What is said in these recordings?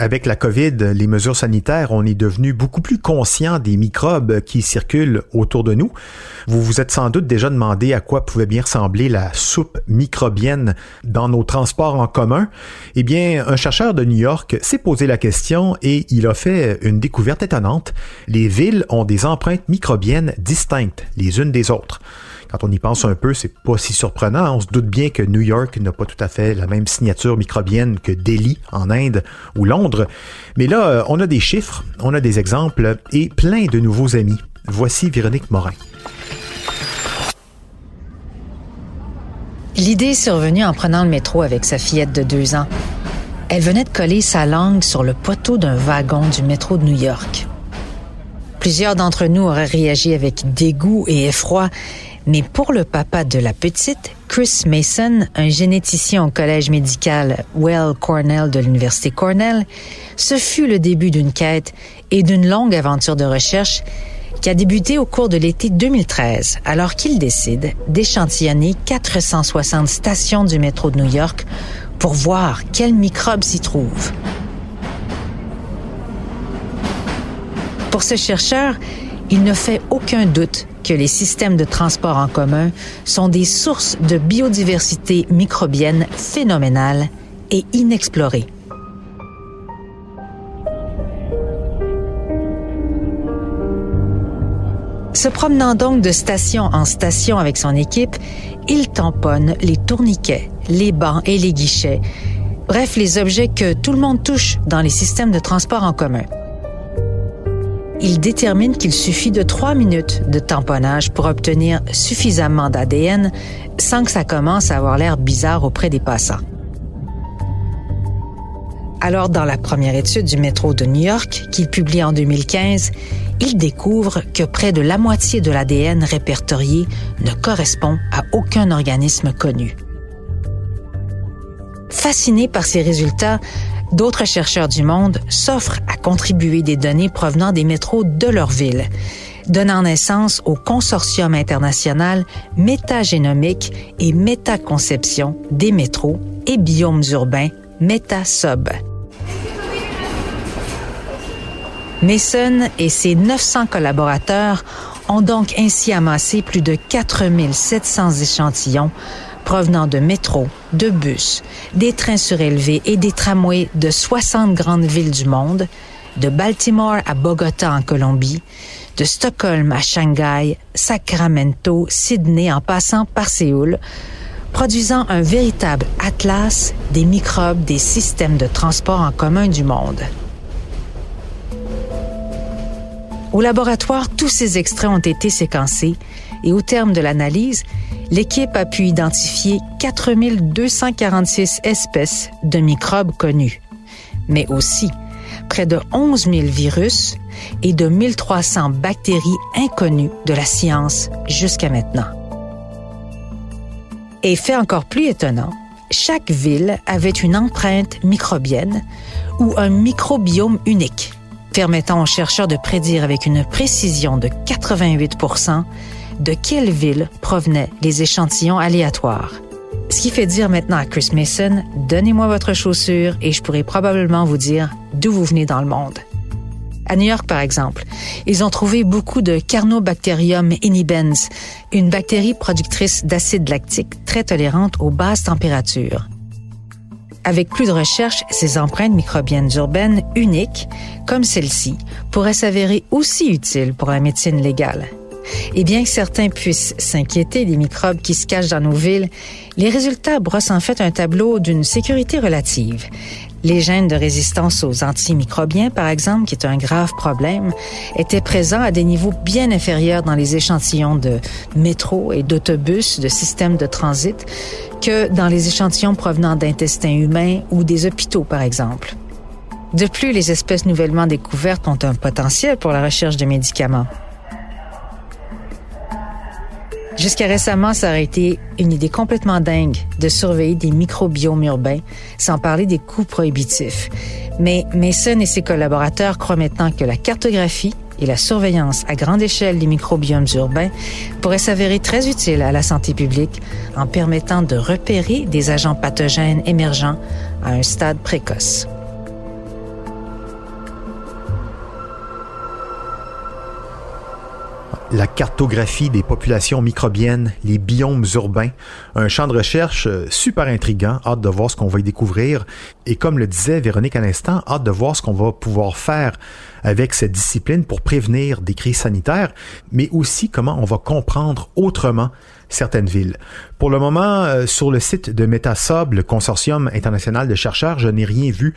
Avec la COVID, les mesures sanitaires, on est devenu beaucoup plus conscient des microbes qui circulent autour de nous. Vous vous êtes sans doute déjà demandé à quoi pouvait bien ressembler la soupe microbienne dans nos transports en commun. Eh bien, un chercheur de New York s'est posé la question et il a fait une découverte étonnante. Les villes ont des empreintes microbiennes distinctes les unes des autres. Quand on y pense un peu, c'est pas si surprenant. On se doute bien que New York n'a pas tout à fait la même signature microbienne que Delhi en Inde ou Londres. Mais là, euh, on a des chiffres, on a des exemples et plein de nouveaux amis. Voici Véronique Morin. L'idée est survenue en prenant le métro avec sa fillette de deux ans. Elle venait de coller sa langue sur le poteau d'un wagon du métro de New York. Plusieurs d'entre nous auraient réagi avec dégoût et effroi, mais pour le papa de la petite, Chris Mason, un généticien au collège médical Well Cornell de l'Université Cornell, ce fut le début d'une quête et d'une longue aventure de recherche qui a débuté au cours de l'été 2013, alors qu'il décide d'échantillonner 460 stations du métro de New York pour voir quels microbes s'y trouvent. Pour ce chercheur, il ne fait aucun doute que les systèmes de transport en commun sont des sources de biodiversité microbienne phénoménales et inexplorées. Se promenant donc de station en station avec son équipe, il tamponne les tourniquets, les bancs et les guichets, bref les objets que tout le monde touche dans les systèmes de transport en commun il détermine qu'il suffit de trois minutes de tamponnage pour obtenir suffisamment d'ADN sans que ça commence à avoir l'air bizarre auprès des passants. Alors, dans la première étude du métro de New York, qu'il publie en 2015, il découvre que près de la moitié de l'ADN répertorié ne correspond à aucun organisme connu. Fasciné par ces résultats, d'autres chercheurs du monde s'offrent à contribuer des données provenant des métros de leur ville, donnant naissance au consortium international métagénomique et métaconception des métros et biomes urbains MetaSub. Mason et ses 900 collaborateurs ont donc ainsi amassé plus de 4700 échantillons provenant de métros, de bus, des trains surélevés et des tramways de 60 grandes villes du monde, de Baltimore à Bogota en Colombie, de Stockholm à Shanghai, Sacramento, Sydney en passant par Séoul, produisant un véritable atlas des microbes des systèmes de transport en commun du monde. Au laboratoire, tous ces extraits ont été séquencés et au terme de l'analyse, l'équipe a pu identifier 4246 espèces de microbes connus, mais aussi près de 11 000 virus et de 1300 bactéries inconnues de la science jusqu'à maintenant. Et fait encore plus étonnant, chaque ville avait une empreinte microbienne ou un microbiome unique, permettant aux chercheurs de prédire avec une précision de 88 de quelle ville provenaient les échantillons aléatoires. Ce qui fait dire maintenant à Chris Mason, donnez-moi votre chaussure et je pourrai probablement vous dire d'où vous venez dans le monde. À New York, par exemple, ils ont trouvé beaucoup de Carnobacterium inhibens, une bactérie productrice d'acide lactique très tolérante aux basses températures. Avec plus de recherches, ces empreintes microbiennes urbaines uniques, comme celle-ci, pourraient s'avérer aussi utiles pour la médecine légale. Et bien que certains puissent s'inquiéter des microbes qui se cachent dans nos villes, les résultats brossent en fait un tableau d'une sécurité relative. Les gènes de résistance aux antimicrobiens, par exemple, qui est un grave problème, étaient présents à des niveaux bien inférieurs dans les échantillons de métro et d'autobus, de systèmes de transit, que dans les échantillons provenant d'intestins humains ou des hôpitaux, par exemple. De plus, les espèces nouvellement découvertes ont un potentiel pour la recherche de médicaments. Jusqu'à récemment, ça aurait été une idée complètement dingue de surveiller des microbiomes urbains, sans parler des coûts prohibitifs. Mais Mason et ses collaborateurs croient maintenant que la cartographie et la surveillance à grande échelle des microbiomes urbains pourraient s'avérer très utiles à la santé publique en permettant de repérer des agents pathogènes émergents à un stade précoce. La cartographie des populations microbiennes, les biomes urbains, un champ de recherche euh, super intriguant, hâte de voir ce qu'on va y découvrir. Et comme le disait Véronique à l'instant, hâte de voir ce qu'on va pouvoir faire avec cette discipline pour prévenir des crises sanitaires, mais aussi comment on va comprendre autrement certaines villes. Pour le moment, euh, sur le site de Metasob, le consortium international de chercheurs, je n'ai rien vu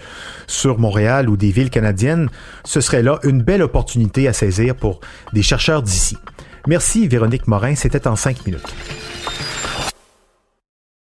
sur Montréal ou des villes canadiennes. Ce serait là une belle opportunité à saisir pour des chercheurs d'ici. Merci Véronique Morin, c'était en cinq minutes.